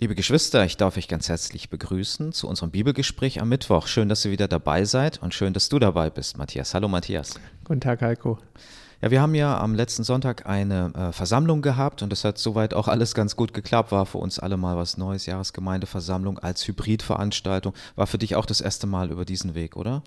Liebe Geschwister, ich darf euch ganz herzlich begrüßen zu unserem Bibelgespräch am Mittwoch. Schön, dass ihr wieder dabei seid und schön, dass du dabei bist, Matthias. Hallo, Matthias. Guten Tag, Heiko. Ja, wir haben ja am letzten Sonntag eine äh, Versammlung gehabt und das hat soweit auch alles ganz gut geklappt. War für uns alle mal was Neues. Jahresgemeindeversammlung als Hybridveranstaltung. War für dich auch das erste Mal über diesen Weg, oder? Ja,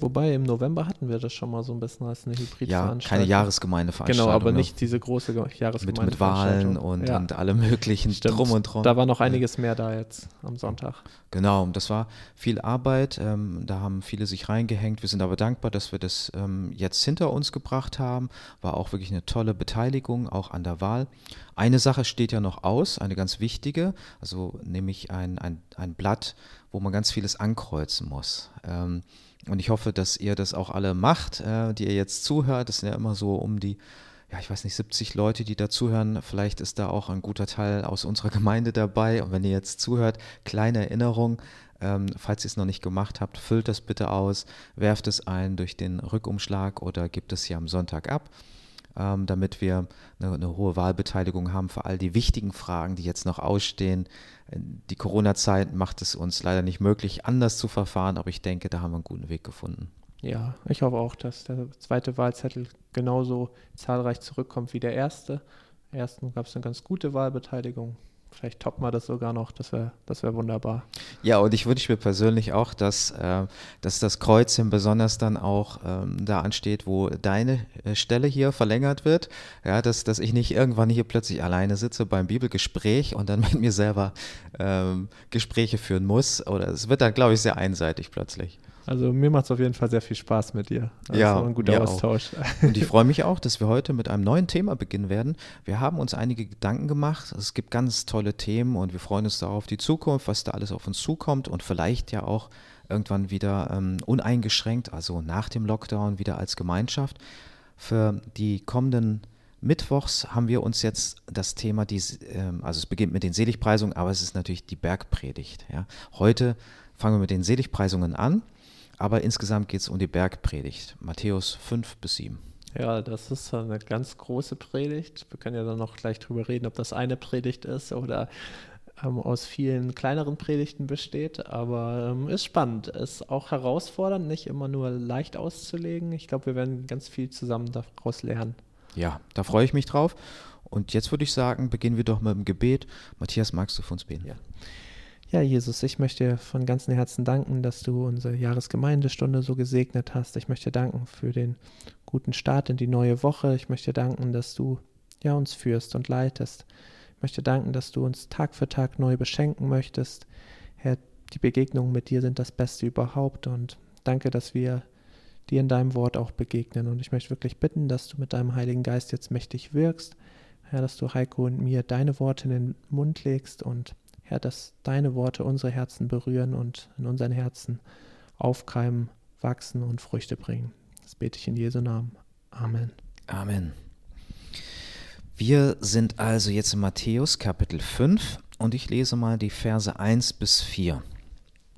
wobei im November hatten wir das schon mal so ein bisschen als eine Hybridveranstaltung. Ja, keine Jahresgemeindeveranstaltung. Genau, aber ne? nicht diese große Jahresgemeindeveranstaltung. Mit, mit Wahlen und, ja. und allem möglichen Stimmt. drum und drum. Da war noch einiges mehr da jetzt am Sonntag. Genau, das war viel Arbeit. Ähm, da haben viele sich reingehängt. Wir sind aber dankbar, dass wir das ähm, jetzt hinter uns gebracht haben. War auch wirklich eine tolle Beteiligung, auch an der Wahl. Eine Sache steht ja noch aus, eine ganz wichtige, also nämlich ein, ein, ein Blatt, wo man ganz vieles ankreuzen muss. Ähm, und ich hoffe, dass ihr das auch alle macht, äh, die ihr jetzt zuhört. Das sind ja immer so um die, ja, ich weiß nicht, 70 Leute, die da zuhören. Vielleicht ist da auch ein guter Teil aus unserer Gemeinde dabei. Und wenn ihr jetzt zuhört, kleine Erinnerung. Ähm, falls ihr es noch nicht gemacht habt, füllt das bitte aus, werft es ein durch den Rückumschlag oder gebt es hier am Sonntag ab ähm, damit wir eine, eine, hohe Wahlbeteiligung haben für all die wichtigen Fragen, die jetzt noch ausstehen. Die Corona-Zeit macht es uns leider nicht möglich, anders zu verfahren, aber ich denke, da haben wir einen guten Weg gefunden. Ja, ich hoffe auch, dass der zweite Wahlzettel genauso zahlreich zurückkommt wie der erste. Im ersten gab es eine ganz gute Wahlbeteiligung. Vielleicht toppen wir das sogar noch, das wäre das wär wunderbar. Ja, und ich wünsche mir persönlich auch, dass, äh, dass das Kreuzchen besonders dann auch ähm, da ansteht, wo deine äh, Stelle hier verlängert wird. Ja, dass, dass ich nicht irgendwann hier plötzlich alleine sitze beim Bibelgespräch und dann mit mir selber ähm, Gespräche führen muss. Oder es wird dann, glaube ich, sehr einseitig plötzlich. Also mir macht es auf jeden Fall sehr viel Spaß mit dir. Das ja, ein guter Austausch. Auch. Und ich freue mich auch, dass wir heute mit einem neuen Thema beginnen werden. Wir haben uns einige Gedanken gemacht. Es gibt ganz tolle Themen und wir freuen uns darauf die Zukunft, was da alles auf uns zukommt und vielleicht ja auch irgendwann wieder ähm, uneingeschränkt, also nach dem Lockdown wieder als Gemeinschaft. Für die kommenden Mittwochs haben wir uns jetzt das Thema, die, ähm, also es beginnt mit den Seligpreisungen, aber es ist natürlich die Bergpredigt. Ja. Heute fangen wir mit den Seligpreisungen an. Aber insgesamt geht es um die Bergpredigt, Matthäus 5 bis 7. Ja, das ist eine ganz große Predigt. Wir können ja dann noch gleich drüber reden, ob das eine Predigt ist oder ähm, aus vielen kleineren Predigten besteht. Aber ähm, ist spannend, ist auch herausfordernd, nicht immer nur leicht auszulegen. Ich glaube, wir werden ganz viel zusammen daraus lernen. Ja, da freue ich mich drauf. Und jetzt würde ich sagen, beginnen wir doch mit dem Gebet. Matthias, magst du für uns beten? Ja. Ja, Jesus, ich möchte dir von ganzem Herzen danken, dass du unsere Jahresgemeindestunde so gesegnet hast. Ich möchte danken für den guten Start in die neue Woche. Ich möchte danken, dass du ja uns führst und leitest. Ich möchte danken, dass du uns Tag für Tag neu beschenken möchtest. Herr, die Begegnungen mit dir sind das Beste überhaupt und danke, dass wir dir in deinem Wort auch begegnen. Und ich möchte wirklich bitten, dass du mit deinem Heiligen Geist jetzt mächtig wirkst. Herr, dass du Heiko und mir deine Worte in den Mund legst und Herr, dass deine Worte unsere Herzen berühren und in unseren Herzen aufkeimen, wachsen und Früchte bringen. Das bete ich in Jesu Namen. Amen. Amen. Wir sind also jetzt in Matthäus Kapitel 5 und ich lese mal die Verse 1 bis 4.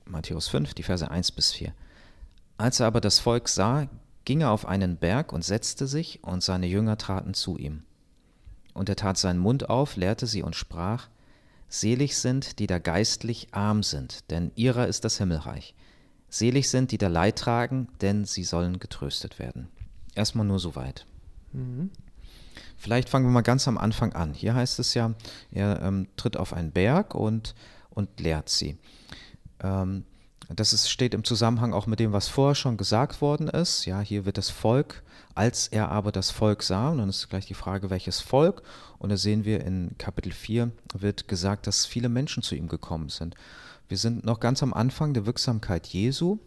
Matthäus 5, die Verse 1 bis 4. Als er aber das Volk sah, ging er auf einen Berg und setzte sich, und seine Jünger traten zu ihm. Und er tat seinen Mund auf, lehrte sie und sprach, Selig sind, die da geistlich arm sind, denn ihrer ist das Himmelreich. Selig sind, die da Leid tragen, denn sie sollen getröstet werden. Erstmal nur so weit. Mhm. Vielleicht fangen wir mal ganz am Anfang an. Hier heißt es ja, er ähm, tritt auf einen Berg und, und lehrt sie. Ähm, das ist, steht im Zusammenhang auch mit dem, was vorher schon gesagt worden ist. Ja, hier wird das Volk, als er aber das Volk sah, und dann ist gleich die Frage, welches Volk. Und da sehen wir in Kapitel 4 wird gesagt, dass viele Menschen zu ihm gekommen sind. Wir sind noch ganz am Anfang der Wirksamkeit Jesu.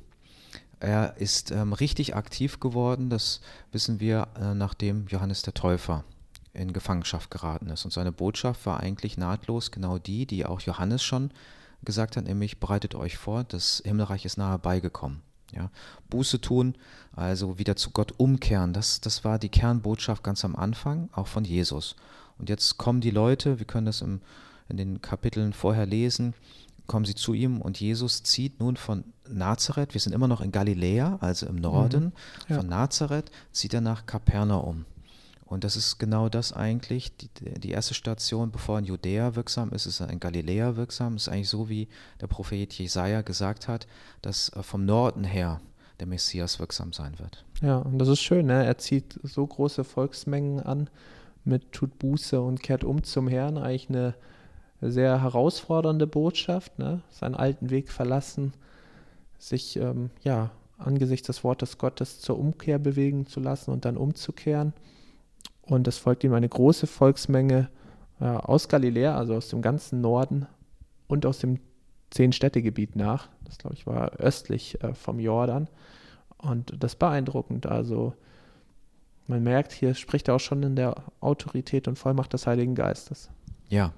Er ist ähm, richtig aktiv geworden, das wissen wir, äh, nachdem Johannes der Täufer in Gefangenschaft geraten ist. Und seine Botschaft war eigentlich nahtlos genau die, die auch Johannes schon gesagt hat, nämlich bereitet euch vor, das Himmelreich ist nahe beigekommen. Ja, Buße tun, also wieder zu Gott umkehren, das, das war die Kernbotschaft ganz am Anfang, auch von Jesus. Und jetzt kommen die Leute, wir können das im, in den Kapiteln vorher lesen, kommen sie zu ihm und Jesus zieht nun von Nazareth, wir sind immer noch in Galiläa, also im Norden, mhm, ja. von Nazareth zieht er nach Kapernaum. Und das ist genau das eigentlich, die, die erste Station, bevor in Judäa wirksam ist, ist in Galiläa wirksam. Ist eigentlich so, wie der Prophet Jesaja gesagt hat, dass äh, vom Norden her der Messias wirksam sein wird. Ja, und das ist schön, ne? er zieht so große Volksmengen an mit tut Buße und kehrt um zum Herrn. Eigentlich eine sehr herausfordernde Botschaft, ne? seinen alten Weg verlassen, sich ähm, ja angesichts des Wortes Gottes zur Umkehr bewegen zu lassen und dann umzukehren. Und es folgt ihm eine große Volksmenge äh, aus Galiläa, also aus dem ganzen Norden und aus dem Zehn-Städte-Gebiet nach. Das, glaube ich, war östlich äh, vom Jordan. Und das beeindruckend. Also man merkt, hier spricht er auch schon in der Autorität und Vollmacht des Heiligen Geistes. Ja,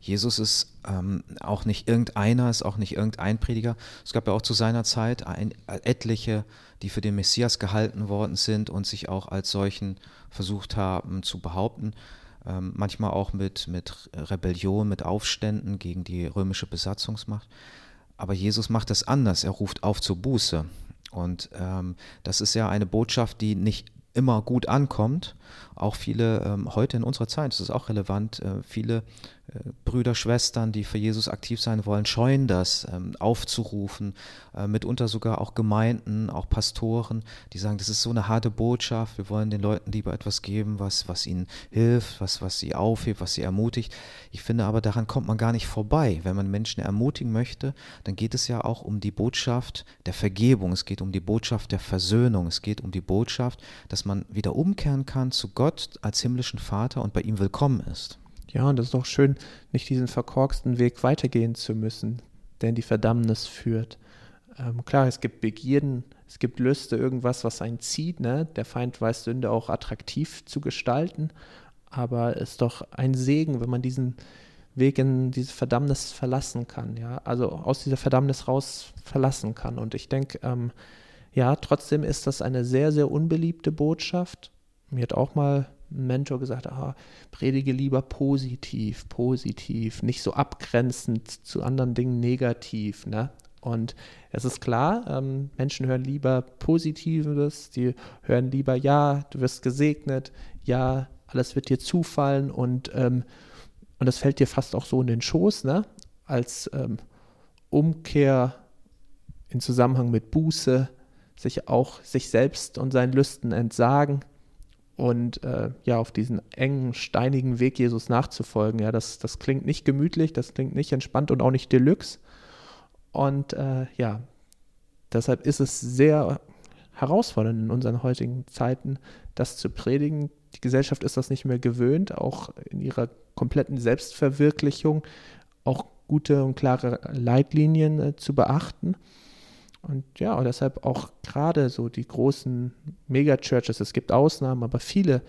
Jesus ist ähm, auch nicht irgendeiner, ist auch nicht irgendein Prediger. Es gab ja auch zu seiner Zeit ein, etliche, die für den Messias gehalten worden sind und sich auch als solchen versucht haben zu behaupten. Ähm, manchmal auch mit, mit Rebellion, mit Aufständen gegen die römische Besatzungsmacht. Aber Jesus macht das anders. Er ruft auf zur Buße. Und ähm, das ist ja eine Botschaft, die nicht immer gut ankommt. Auch viele, ähm, heute in unserer Zeit, das ist auch relevant, äh, viele Brüder, Schwestern, die für Jesus aktiv sein wollen, scheuen das ähm, aufzurufen, äh, mitunter sogar auch Gemeinden, auch Pastoren, die sagen, das ist so eine harte Botschaft, wir wollen den Leuten lieber etwas geben, was, was ihnen hilft, was, was sie aufhebt, was sie ermutigt. Ich finde aber, daran kommt man gar nicht vorbei. Wenn man Menschen ermutigen möchte, dann geht es ja auch um die Botschaft der Vergebung, es geht um die Botschaft der Versöhnung, es geht um die Botschaft, dass man wieder umkehren kann zu Gott als himmlischen Vater und bei ihm willkommen ist. Ja, und das ist doch schön, nicht diesen verkorksten Weg weitergehen zu müssen, der in die Verdammnis führt. Ähm, klar, es gibt Begierden, es gibt Lüste, irgendwas, was einen zieht. Ne? Der Feind weiß Sünde auch attraktiv zu gestalten, aber es ist doch ein Segen, wenn man diesen Weg in diese Verdammnis verlassen kann. Ja? Also aus dieser Verdammnis raus verlassen kann. Und ich denke, ähm, ja, trotzdem ist das eine sehr, sehr unbeliebte Botschaft. Mir hat auch mal Mentor gesagt, ah, predige lieber positiv, positiv, nicht so abgrenzend zu anderen Dingen negativ. Ne? Und es ist klar, ähm, Menschen hören lieber Positives, die hören lieber, ja, du wirst gesegnet, ja, alles wird dir zufallen und, ähm, und das fällt dir fast auch so in den Schoß, ne? als ähm, Umkehr in Zusammenhang mit Buße, sich auch sich selbst und seinen Lüsten entsagen, und äh, ja, auf diesen engen, steinigen Weg Jesus nachzufolgen. Ja, das, das klingt nicht gemütlich, das klingt nicht entspannt und auch nicht deluxe. Und äh, ja, deshalb ist es sehr herausfordernd in unseren heutigen Zeiten, das zu predigen. Die Gesellschaft ist das nicht mehr gewöhnt, auch in ihrer kompletten Selbstverwirklichung auch gute und klare Leitlinien äh, zu beachten. Und ja, und deshalb auch gerade so die großen Megachurches, es gibt Ausnahmen, aber viele,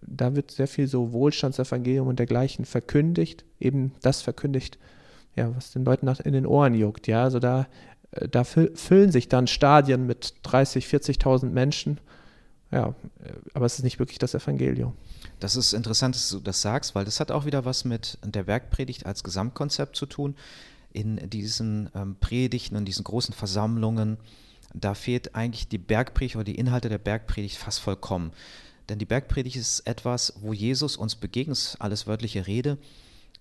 da wird sehr viel so Wohlstandsevangelium und dergleichen verkündigt, eben das verkündigt, ja, was den Leuten in den Ohren juckt, ja, also da, äh, da füllen sich dann Stadien mit 30, 40.000 Menschen, ja, äh, aber es ist nicht wirklich das Evangelium. Das ist interessant, dass du das sagst, weil das hat auch wieder was mit der Werkpredigt als Gesamtkonzept zu tun in diesen ähm, Predigten und diesen großen Versammlungen, da fehlt eigentlich die Bergpredigt oder die Inhalte der Bergpredigt fast vollkommen. Denn die Bergpredigt ist etwas, wo Jesus uns begegnet, alles wörtliche Rede,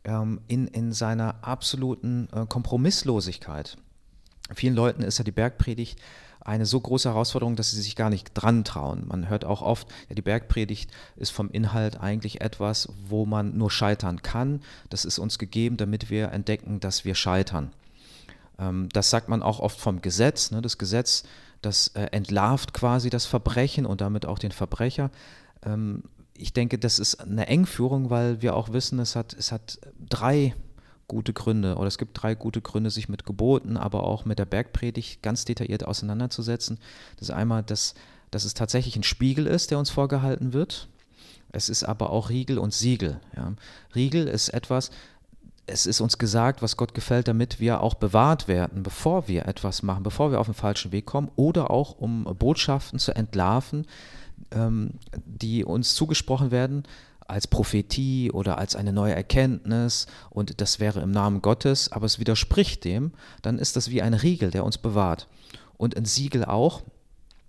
ähm, in, in seiner absoluten äh, Kompromisslosigkeit. Vielen Leuten ist ja die Bergpredigt eine so große Herausforderung, dass sie sich gar nicht dran trauen. Man hört auch oft, ja, die Bergpredigt ist vom Inhalt eigentlich etwas, wo man nur scheitern kann. Das ist uns gegeben, damit wir entdecken, dass wir scheitern. Ähm, das sagt man auch oft vom Gesetz. Ne? Das Gesetz, das äh, entlarvt quasi das Verbrechen und damit auch den Verbrecher. Ähm, ich denke, das ist eine Engführung, weil wir auch wissen, es hat, es hat drei gute Gründe oder es gibt drei gute Gründe, sich mit Geboten, aber auch mit der Bergpredigt ganz detailliert auseinanderzusetzen. Das ist einmal, dass, dass es tatsächlich ein Spiegel ist, der uns vorgehalten wird. Es ist aber auch Riegel und Siegel. Ja. Riegel ist etwas, es ist uns gesagt, was Gott gefällt, damit wir auch bewahrt werden, bevor wir etwas machen, bevor wir auf den falschen Weg kommen oder auch um Botschaften zu entlarven, ähm, die uns zugesprochen werden, als Prophetie oder als eine neue Erkenntnis und das wäre im Namen Gottes, aber es widerspricht dem, dann ist das wie ein Riegel, der uns bewahrt. Und ein Siegel auch,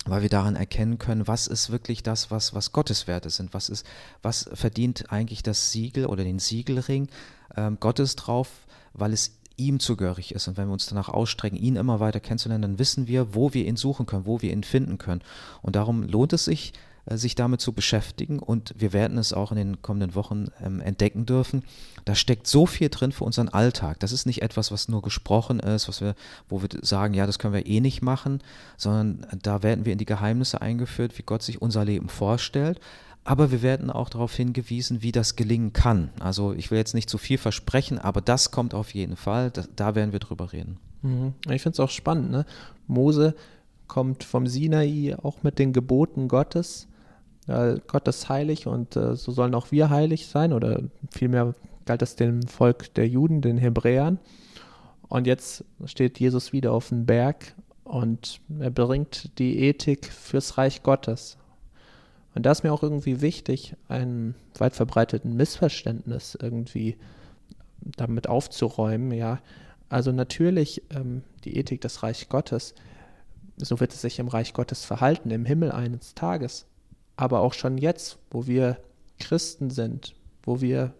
weil wir daran erkennen können, was ist wirklich das, was, was Gottes Werte sind, was ist, was verdient eigentlich das Siegel oder den Siegelring ähm, Gottes drauf, weil es ihm zugehörig ist. Und wenn wir uns danach ausstrecken, ihn immer weiter kennenzulernen, dann wissen wir, wo wir ihn suchen können, wo wir ihn finden können. Und darum lohnt es sich, sich damit zu beschäftigen und wir werden es auch in den kommenden Wochen ähm, entdecken dürfen. Da steckt so viel drin für unseren Alltag. Das ist nicht etwas, was nur gesprochen ist, was wir, wo wir sagen, ja, das können wir eh nicht machen, sondern da werden wir in die Geheimnisse eingeführt, wie Gott sich unser Leben vorstellt. Aber wir werden auch darauf hingewiesen, wie das gelingen kann. Also ich will jetzt nicht zu viel versprechen, aber das kommt auf jeden Fall. Da, da werden wir drüber reden. Mhm. Ich finde es auch spannend. Ne? Mose kommt vom Sinai auch mit den Geboten Gottes äh, Gott ist heilig und äh, so sollen auch wir heilig sein oder vielmehr galt das dem Volk der Juden, den Hebräern. Und jetzt steht Jesus wieder auf dem Berg und er bringt die Ethik fürs Reich Gottes. Und da ist mir auch irgendwie wichtig, ein weit verbreiteten Missverständnis irgendwie damit aufzuräumen, ja. Also natürlich ähm, die Ethik des Reich Gottes, so wird es sich im Reich Gottes verhalten, im Himmel eines Tages aber auch schon jetzt, wo wir Christen sind, wo wir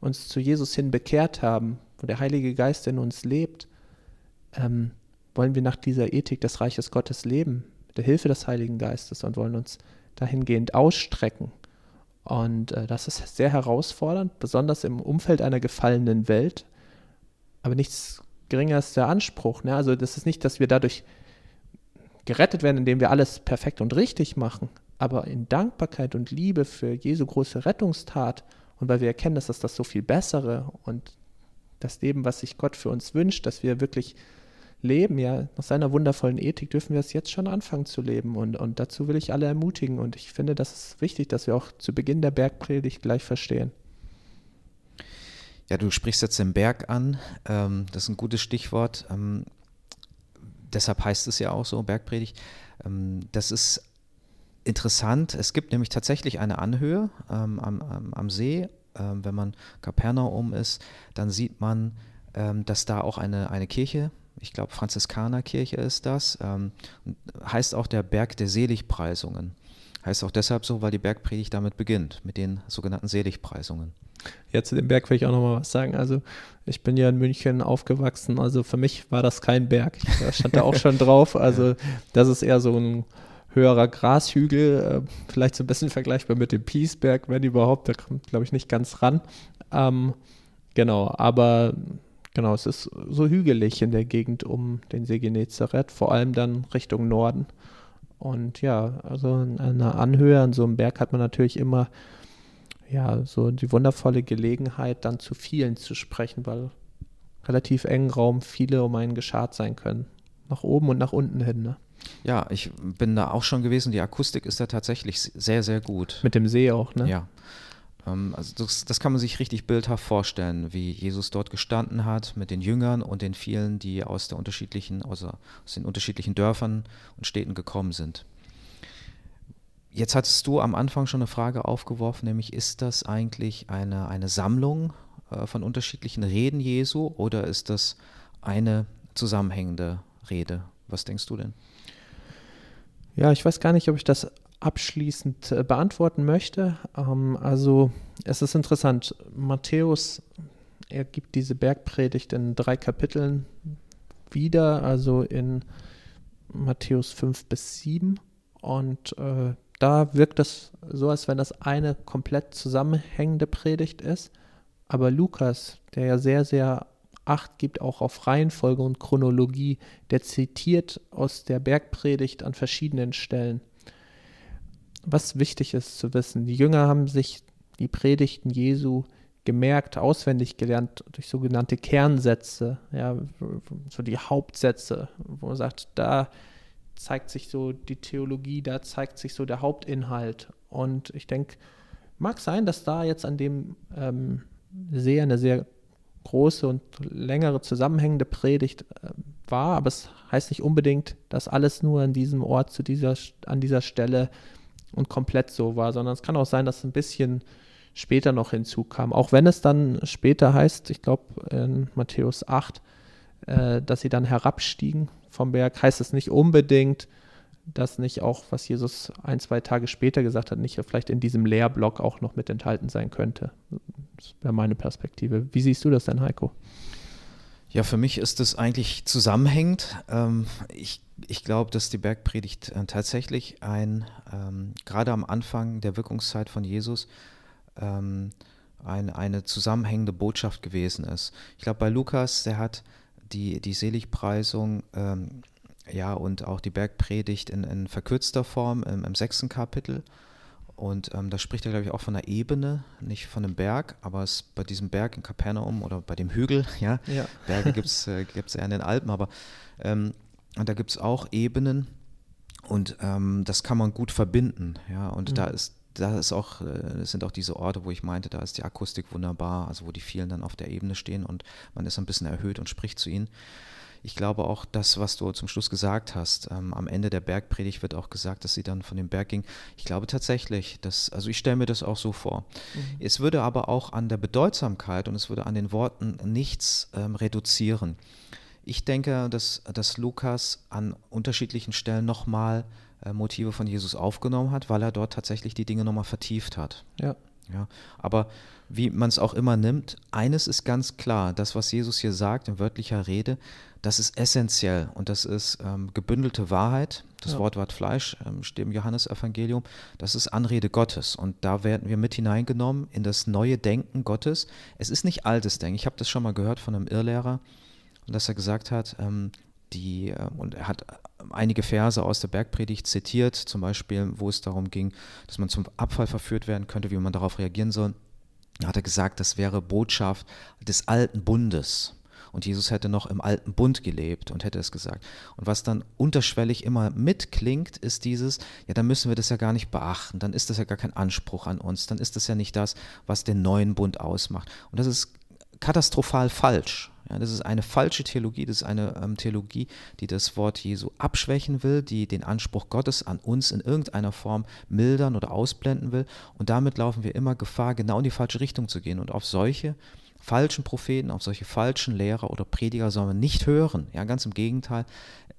uns zu Jesus hin bekehrt haben, wo der Heilige Geist in uns lebt, ähm, wollen wir nach dieser Ethik des Reiches Gottes leben, mit der Hilfe des Heiligen Geistes und wollen uns dahingehend ausstrecken. Und äh, das ist sehr herausfordernd, besonders im Umfeld einer gefallenen Welt. Aber nichts geringer ist der Anspruch. Ne? Also das ist nicht, dass wir dadurch gerettet werden, indem wir alles perfekt und richtig machen, aber in Dankbarkeit und Liebe für Jesu große Rettungstat und weil wir erkennen, dass das das so viel bessere und das Leben, was sich Gott für uns wünscht, dass wir wirklich leben, ja, nach seiner wundervollen Ethik dürfen wir es jetzt schon anfangen zu leben und, und dazu will ich alle ermutigen und ich finde, das ist wichtig, dass wir auch zu Beginn der Bergpredigt gleich verstehen. Ja, du sprichst jetzt den Berg an, ähm, das ist ein gutes Stichwort, ähm, deshalb heißt es ja auch so, Bergpredigt, ähm, das ist interessant. Es gibt nämlich tatsächlich eine Anhöhe ähm, am, am, am, See. Ähm, wenn man Kapernaum ist, dann sieht man, ähm, dass da auch eine, eine Kirche, ich glaube Franziskanerkirche ist das, ähm, heißt auch der Berg der Seligpreisungen. Heißt auch deshalb so, weil die Bergpredigt damit beginnt, mit den sogenannten Seligpreisungen. Ja, zu dem Berg will ich auch nochmal was sagen. Also, ich bin ja in München aufgewachsen. Also, für mich war das kein Berg. Ich stand da auch schon drauf. Also, das ist eher so ein höherer Grashügel, äh, vielleicht so ein bisschen vergleichbar mit dem Piesberg, wenn überhaupt, da kommt, glaube ich, nicht ganz ran. Ähm, genau, aber genau, es ist so hügelig in der Gegend um den See Genezareth, vor allem dann Richtung Norden. Und ja, also an einer Anhöhe an so einem Berg hat man natürlich immer ja, so die wundervolle Gelegenheit, dann zu vielen zu sprechen, weil relativ engen Raum viele um einen geschart sein können. Nach oben und nach unten hin, ne? Ja, ich bin da auch schon gewesen. Die Akustik ist da tatsächlich sehr, sehr gut. Mit dem See auch, ne? Ja. Ähm, also das, das, kann man sich richtig bildhaft vorstellen, wie Jesus dort gestanden hat mit den Jüngern und den vielen, die aus, der unterschiedlichen, also aus den unterschiedlichen Dörfern und Städten gekommen sind. Jetzt hattest du am Anfang schon eine Frage aufgeworfen, nämlich ist das eigentlich eine, eine Sammlung äh, von unterschiedlichen Reden Jesu oder ist das eine zusammenhängende Rede? Was denkst du denn? Ja, ich weiß gar nicht, ob ich das abschließend äh, beantworten möchte. Ähm, also es ist interessant, Matthäus, er gibt diese Bergpredigt in drei Kapiteln wieder, also in Matthäus 5 bis 7. Und äh, da wirkt es so, als wenn das eine komplett zusammenhängende Predigt ist. Aber Lukas, der ja sehr, sehr Acht gibt auch auf Reihenfolge und Chronologie. Der zitiert aus der Bergpredigt an verschiedenen Stellen. Was wichtig ist zu wissen, die Jünger haben sich die Predigten Jesu gemerkt, auswendig gelernt durch sogenannte Kernsätze, ja, so die Hauptsätze, wo man sagt, da zeigt sich so die Theologie, da zeigt sich so der Hauptinhalt. Und ich denke, mag sein, dass da jetzt an dem ähm, See eine sehr große und längere zusammenhängende Predigt äh, war, aber es heißt nicht unbedingt, dass alles nur an diesem Ort zu dieser, an dieser Stelle und komplett so war, sondern es kann auch sein, dass ein bisschen später noch hinzukam. Auch wenn es dann später heißt, ich glaube in Matthäus 8, äh, dass sie dann herabstiegen vom Berg, heißt es nicht unbedingt, das nicht auch, was Jesus ein, zwei Tage später gesagt hat, nicht vielleicht in diesem Lehrblock auch noch mit enthalten sein könnte. Das wäre meine Perspektive. Wie siehst du das denn, Heiko? Ja, für mich ist es eigentlich zusammenhängend. Ähm, ich, ich glaube, dass die Bergpredigt äh, tatsächlich ein, ähm, gerade am Anfang der Wirkungszeit von Jesus, ähm, ein, eine zusammenhängende Botschaft gewesen ist. Ich glaube, bei Lukas, der hat die, die Seligpreisung ja, und auch die Bergpredigt in, in verkürzter Form im, im sechsten Kapitel. Und ähm, da spricht er, glaube ich, auch von einer Ebene, nicht von einem Berg, aber es bei diesem Berg in Kapernaum oder bei dem Hügel, ja, ja. Berge gibt es äh, eher in den Alpen, aber ähm, da gibt es auch Ebenen und ähm, das kann man gut verbinden, ja, und mhm. da ist da ist auch, äh, sind auch diese Orte, wo ich meinte, da ist die Akustik wunderbar, also wo die vielen dann auf der Ebene stehen und man ist ein bisschen erhöht und spricht zu ihnen ich glaube auch das, was du zum Schluss gesagt hast, ähm, am Ende der Bergpredigt wird auch gesagt, dass sie dann von dem Berg ging. Ich glaube tatsächlich, dass, also ich stelle mir das auch so vor. Mhm. Es würde aber auch an der Bedeutsamkeit und es würde an den Worten nichts ähm, reduzieren. Ich denke, dass, dass Lukas an unterschiedlichen Stellen nochmal äh, Motive von Jesus aufgenommen hat, weil er dort tatsächlich die Dinge nochmal vertieft hat. Ja. Ja, aber wie man es auch immer nimmt, eines ist ganz klar, das, was Jesus hier sagt in wörtlicher Rede, das ist essentiell und das ist ähm, gebündelte Wahrheit. Das ja. Wort Wort Fleisch ähm, steht im Johannesevangelium. Das ist Anrede Gottes und da werden wir mit hineingenommen in das neue Denken Gottes. Es ist nicht altes Denken. Ich habe das schon mal gehört von einem Irrlehrer, dass er gesagt hat, ähm, die, äh, und er hat einige Verse aus der Bergpredigt zitiert, zum Beispiel, wo es darum ging, dass man zum Abfall verführt werden könnte, wie man darauf reagieren soll. Da hat er gesagt, das wäre Botschaft des alten Bundes. Und Jesus hätte noch im alten Bund gelebt und hätte es gesagt. Und was dann unterschwellig immer mitklingt, ist dieses, ja, dann müssen wir das ja gar nicht beachten, dann ist das ja gar kein Anspruch an uns, dann ist das ja nicht das, was den neuen Bund ausmacht. Und das ist katastrophal falsch. Ja, das ist eine falsche Theologie, das ist eine ähm, Theologie, die das Wort Jesu abschwächen will, die den Anspruch Gottes an uns in irgendeiner Form mildern oder ausblenden will. Und damit laufen wir immer Gefahr, genau in die falsche Richtung zu gehen. Und auf solche falschen Propheten, auf solche falschen Lehrer oder Prediger soll man nicht hören. Ja, ganz im Gegenteil.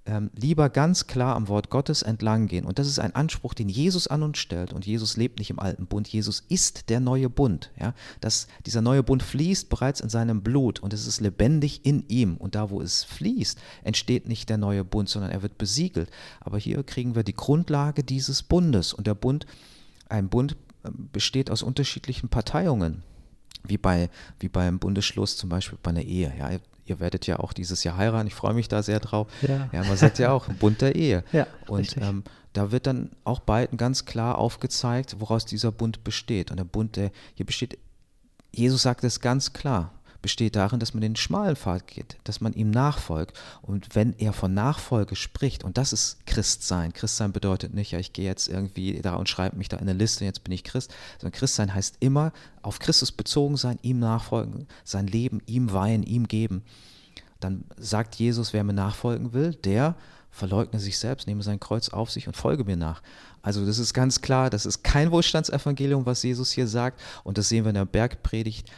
Ähm, lieber ganz klar am Wort Gottes entlang gehen. Und das ist ein Anspruch, den Jesus an uns stellt. Und Jesus lebt nicht im alten Bund. Jesus ist der neue Bund. Ja? Das, dieser neue Bund fließt bereits in seinem Blut und es ist lebendig in ihm. Und da, wo es fließt, entsteht nicht der neue Bund, sondern er wird besiegelt. Aber hier kriegen wir die Grundlage dieses Bundes. Und der Bund, ein Bund ähm, besteht aus unterschiedlichen Parteiungen wie, bei, wie beim Bundesschluss zum Beispiel bei einer Ehe. Ja, ihr werdet ja auch dieses Jahr heiraten, ich freue mich da sehr drauf. Ja, ja man sagt ja auch Bund der Ehe. Ja, und ähm, da wird dann auch beiden ganz klar aufgezeigt, woraus dieser Bund besteht. Und der Bund, der hier besteht, Jesus sagt es ganz klar besteht darin, dass man den schmalen Pfad geht, dass man ihm nachfolgt. Und wenn er von Nachfolge spricht, und das ist Christsein, Christsein bedeutet nicht, ja, ich gehe jetzt irgendwie da und schreibe mich da in eine Liste, jetzt bin ich Christ, sondern Christsein heißt immer auf Christus bezogen sein, ihm nachfolgen, sein Leben ihm weihen, ihm geben. Dann sagt Jesus, wer mir nachfolgen will, der verleugne sich selbst, nehme sein Kreuz auf sich und folge mir nach. Also das ist ganz klar, das ist kein Wohlstandsevangelium, was Jesus hier sagt. Und das sehen wir in der Bergpredigt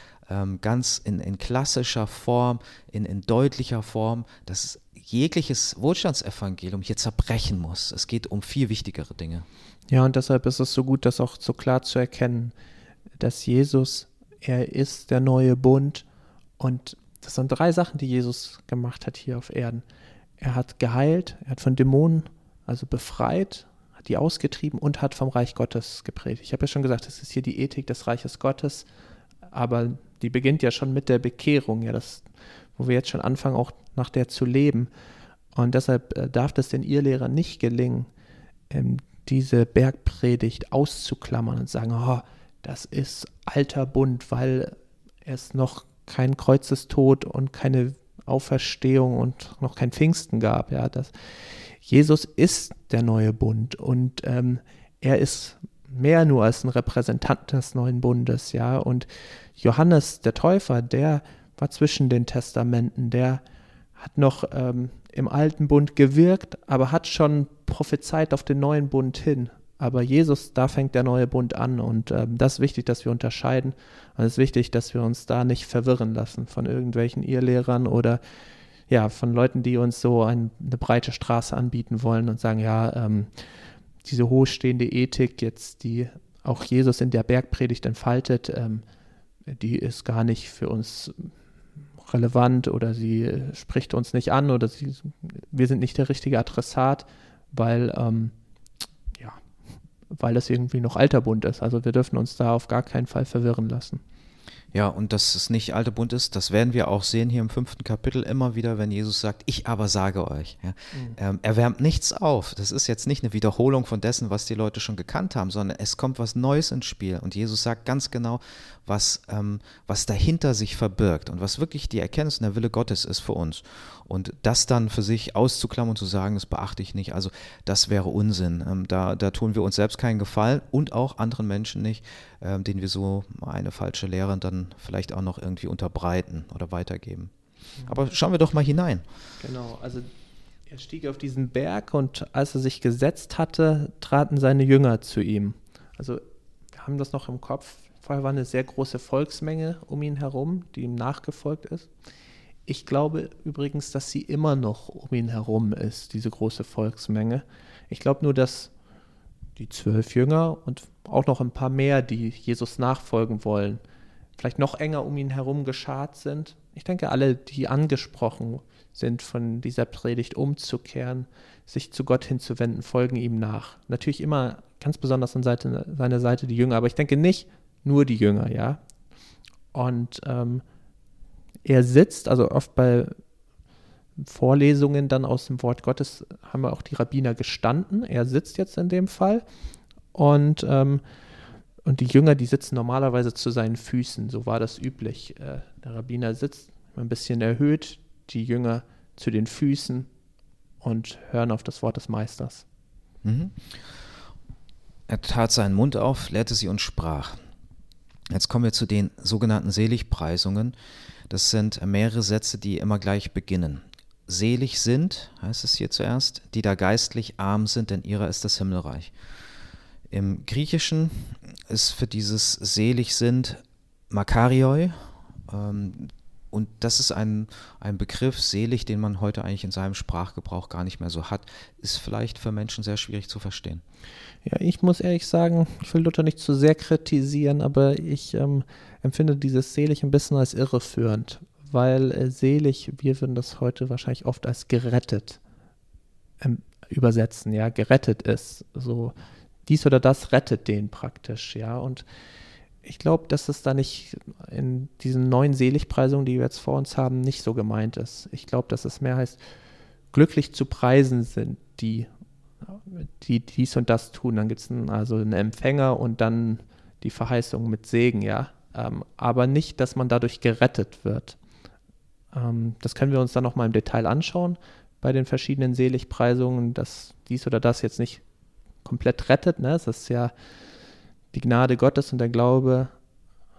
ganz in, in, klassischer Form, in, in deutlicher Form, dass jegliches Wohlstandsevangelium hier zerbrechen muss. Es geht um viel wichtigere Dinge. Ja, und deshalb ist es so gut, das auch so klar zu erkennen, dass Jesus, er ist der neue Bund und das sind drei Sachen, die Jesus gemacht hat hier auf Erden. Er hat geheilt, er hat von Dämonen, also befreit, hat die ausgetrieben und hat vom Reich Gottes gepredigt. Ich habe ja schon gesagt, das ist hier die Ethik des Reiches Gottes, aber die beginnt ja schon mit der Bekehrung, ja, das, wo wir jetzt schon anfangen, auch nach der zu leben. Und deshalb äh, darf es den Irrlehrern nicht gelingen, ähm, diese Bergpredigt auszuklammern und sagen, oh, das ist alter Bund, weil es noch kein Kreuzestod und keine Auferstehung und noch kein Pfingsten gab. Ja, das, Jesus ist der neue Bund und ähm, er ist mehr nur als ein Repräsentant des neuen Bundes, ja. Und Johannes der Täufer, der war zwischen den Testamenten, der hat noch ähm, im alten Bund gewirkt, aber hat schon prophezeit auf den neuen Bund hin. Aber Jesus, da fängt der neue Bund an und ähm, das ist wichtig, dass wir unterscheiden. Und es ist wichtig, dass wir uns da nicht verwirren lassen von irgendwelchen Irrlehrern oder ja, von Leuten, die uns so ein, eine breite Straße anbieten wollen und sagen, ja, ähm, diese hochstehende Ethik jetzt, die auch Jesus in der Bergpredigt entfaltet, ähm, die ist gar nicht für uns relevant oder sie spricht uns nicht an oder sie, wir sind nicht der richtige Adressat, weil, ähm, ja, weil das irgendwie noch alter Bund ist. Also wir dürfen uns da auf gar keinen Fall verwirren lassen. Ja, und dass es nicht alte Bund ist, das werden wir auch sehen hier im fünften Kapitel immer wieder, wenn Jesus sagt, ich aber sage euch. Ja. Mhm. Ähm, er wärmt nichts auf. Das ist jetzt nicht eine Wiederholung von dessen, was die Leute schon gekannt haben, sondern es kommt was Neues ins Spiel. Und Jesus sagt ganz genau, was, ähm, was dahinter sich verbirgt und was wirklich die Erkenntnis und der Wille Gottes ist für uns. Und das dann für sich auszuklammern und zu sagen, das beachte ich nicht, also das wäre Unsinn. Ähm, da, da tun wir uns selbst keinen Gefallen und auch anderen Menschen nicht, ähm, denen wir so eine falsche Lehre dann vielleicht auch noch irgendwie unterbreiten oder weitergeben. Aber schauen wir doch mal hinein. Genau, also er stieg auf diesen Berg und als er sich gesetzt hatte, traten seine Jünger zu ihm. Also wir haben das noch im Kopf. Vorher war eine sehr große Volksmenge um ihn herum, die ihm nachgefolgt ist. Ich glaube übrigens, dass sie immer noch um ihn herum ist, diese große Volksmenge. Ich glaube nur, dass die zwölf Jünger und auch noch ein paar mehr, die Jesus nachfolgen wollen, vielleicht noch enger um ihn herum geschart sind. Ich denke, alle, die angesprochen sind, von dieser Predigt umzukehren, sich zu Gott hinzuwenden, folgen ihm nach. Natürlich immer ganz besonders an Seite, seiner Seite die Jünger, aber ich denke nicht nur die Jünger, ja. Und ähm, er sitzt, also oft bei Vorlesungen dann aus dem Wort Gottes haben wir auch die Rabbiner gestanden. Er sitzt jetzt in dem Fall und, ähm, und die Jünger, die sitzen normalerweise zu seinen Füßen. So war das üblich. Äh, der Rabbiner sitzt ein bisschen erhöht, die Jünger zu den Füßen und hören auf das Wort des Meisters. Mhm. Er tat seinen Mund auf, lehrte sie und sprach. Jetzt kommen wir zu den sogenannten Seligpreisungen. Das sind mehrere Sätze, die immer gleich beginnen. Selig sind, heißt es hier zuerst, die da geistlich arm sind, denn ihrer ist das Himmelreich. Im Griechischen ist für dieses selig sind Makarioi. Ähm, und das ist ein, ein Begriff, selig, den man heute eigentlich in seinem Sprachgebrauch gar nicht mehr so hat, ist vielleicht für Menschen sehr schwierig zu verstehen. Ja, ich muss ehrlich sagen, ich will Luther nicht zu sehr kritisieren, aber ich ähm, empfinde dieses selig ein bisschen als irreführend, weil äh, selig, wir würden das heute wahrscheinlich oft als gerettet ähm, übersetzen, ja, gerettet ist, so dies oder das rettet den praktisch, ja. Und ich glaube, dass es da nicht in diesen neuen Seligpreisungen, die wir jetzt vor uns haben, nicht so gemeint ist. Ich glaube, dass es mehr heißt, glücklich zu preisen sind die, die dies und das tun. Dann gibt es also einen Empfänger und dann die Verheißung mit Segen, ja. Ähm, aber nicht, dass man dadurch gerettet wird. Ähm, das können wir uns dann nochmal im Detail anschauen bei den verschiedenen Seligpreisungen, dass dies oder das jetzt nicht komplett rettet. Ne? Es ist ja die Gnade Gottes und der Glaube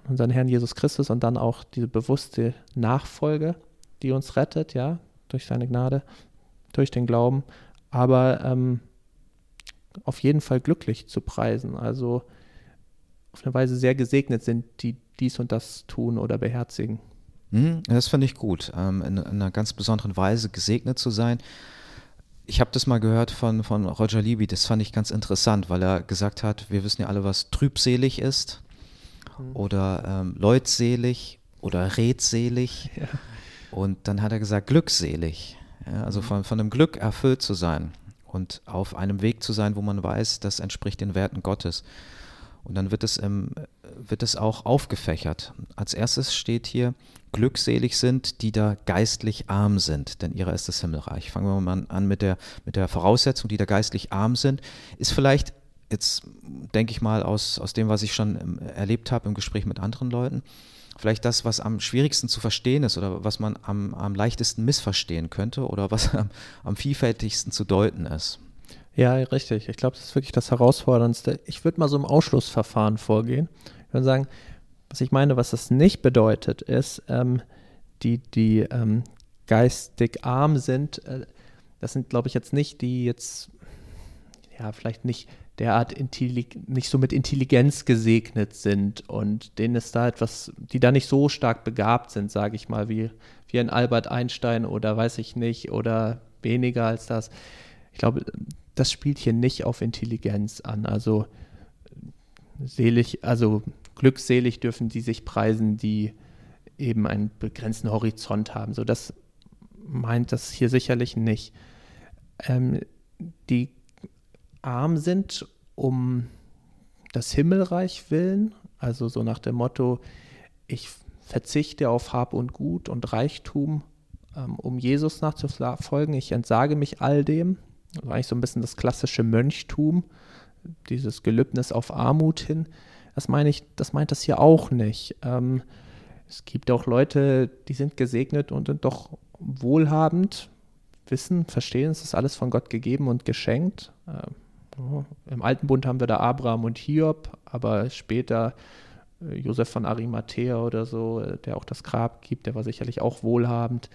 an unseren Herrn Jesus Christus und dann auch diese bewusste Nachfolge, die uns rettet, ja, durch seine Gnade, durch den Glauben, aber ähm, auf jeden Fall glücklich zu preisen. Also auf eine Weise sehr gesegnet sind, die dies und das tun oder beherzigen. Hm, das finde ich gut, ähm, in, in einer ganz besonderen Weise gesegnet zu sein ich habe das mal gehört von, von Roger Libby, das fand ich ganz interessant, weil er gesagt hat, wir wissen ja alle, was trübselig ist mhm. oder ähm, leutselig oder redselig. Ja. Und dann hat er gesagt, glückselig. Ja, also mhm. von, von einem Glück erfüllt zu sein und auf einem Weg zu sein, wo man weiß, das entspricht den Werten Gottes. Und dann wird es, im, wird es auch aufgefächert. Als erstes steht hier, glückselig sind, die da geistlich arm sind, denn ihrer ist das Himmelreich. Fangen wir mal an mit der, mit der Voraussetzung, die da geistlich arm sind, ist vielleicht, jetzt denke ich mal aus, aus dem, was ich schon ähm, erlebt habe im Gespräch mit anderen Leuten, vielleicht das, was am schwierigsten zu verstehen ist oder was man am, am leichtesten missverstehen könnte oder was am, am vielfältigsten zu deuten ist. Ja, richtig. Ich glaube, das ist wirklich das Herausforderndste. Ich würde mal so im Ausschlussverfahren vorgehen. Ich würde sagen, was ich meine, was das nicht bedeutet, ist, ähm, die, die ähm, geistig arm sind, äh, das sind, glaube ich, jetzt nicht die jetzt, ja, vielleicht nicht derart nicht so mit Intelligenz gesegnet sind und denen ist da etwas, die da nicht so stark begabt sind, sage ich mal, wie, wie ein Albert Einstein oder weiß ich nicht, oder weniger als das. Ich glaube, das spielt hier nicht auf Intelligenz an. Also selig, also glückselig dürfen die sich preisen, die eben einen begrenzten Horizont haben. So, das meint das hier sicherlich nicht. Ähm, die arm sind um das Himmelreich willen, also so nach dem Motto, ich verzichte auf Hab und Gut und Reichtum, ähm, um Jesus nachzufolgen, ich entsage mich all dem, also eigentlich so ein bisschen das klassische Mönchtum, dieses Gelübnis auf Armut hin. Das meine ich, das meint das hier auch nicht. Ähm, es gibt auch Leute, die sind gesegnet und sind doch wohlhabend, wissen, verstehen, es ist alles von Gott gegeben und geschenkt. Ähm, Im Alten Bund haben wir da Abraham und Hiob, aber später äh, Josef von Arimathea oder so, äh, der auch das Grab gibt, der war sicherlich auch wohlhabend.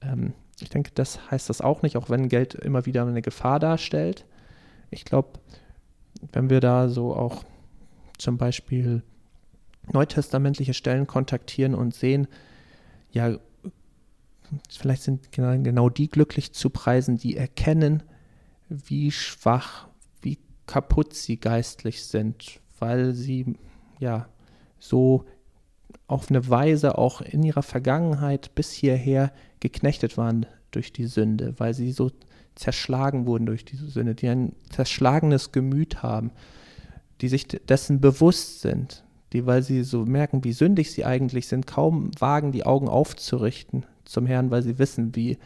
Ähm, ich denke, das heißt das auch nicht, auch wenn Geld immer wieder eine Gefahr darstellt. Ich glaube, wenn wir da so auch zum Beispiel neutestamentliche Stellen kontaktieren und sehen, ja, vielleicht sind genau die glücklich zu preisen, die erkennen, wie schwach, wie kaputt sie geistlich sind, weil sie ja so auf eine Weise auch in ihrer Vergangenheit bis hierher geknechtet waren durch die Sünde, weil sie so zerschlagen wurden durch diese Sünde, die ein zerschlagenes Gemüt haben, die sich dessen bewusst sind, die, weil sie so merken, wie sündig sie eigentlich sind, kaum wagen, die Augen aufzurichten zum Herrn, weil sie wissen, wie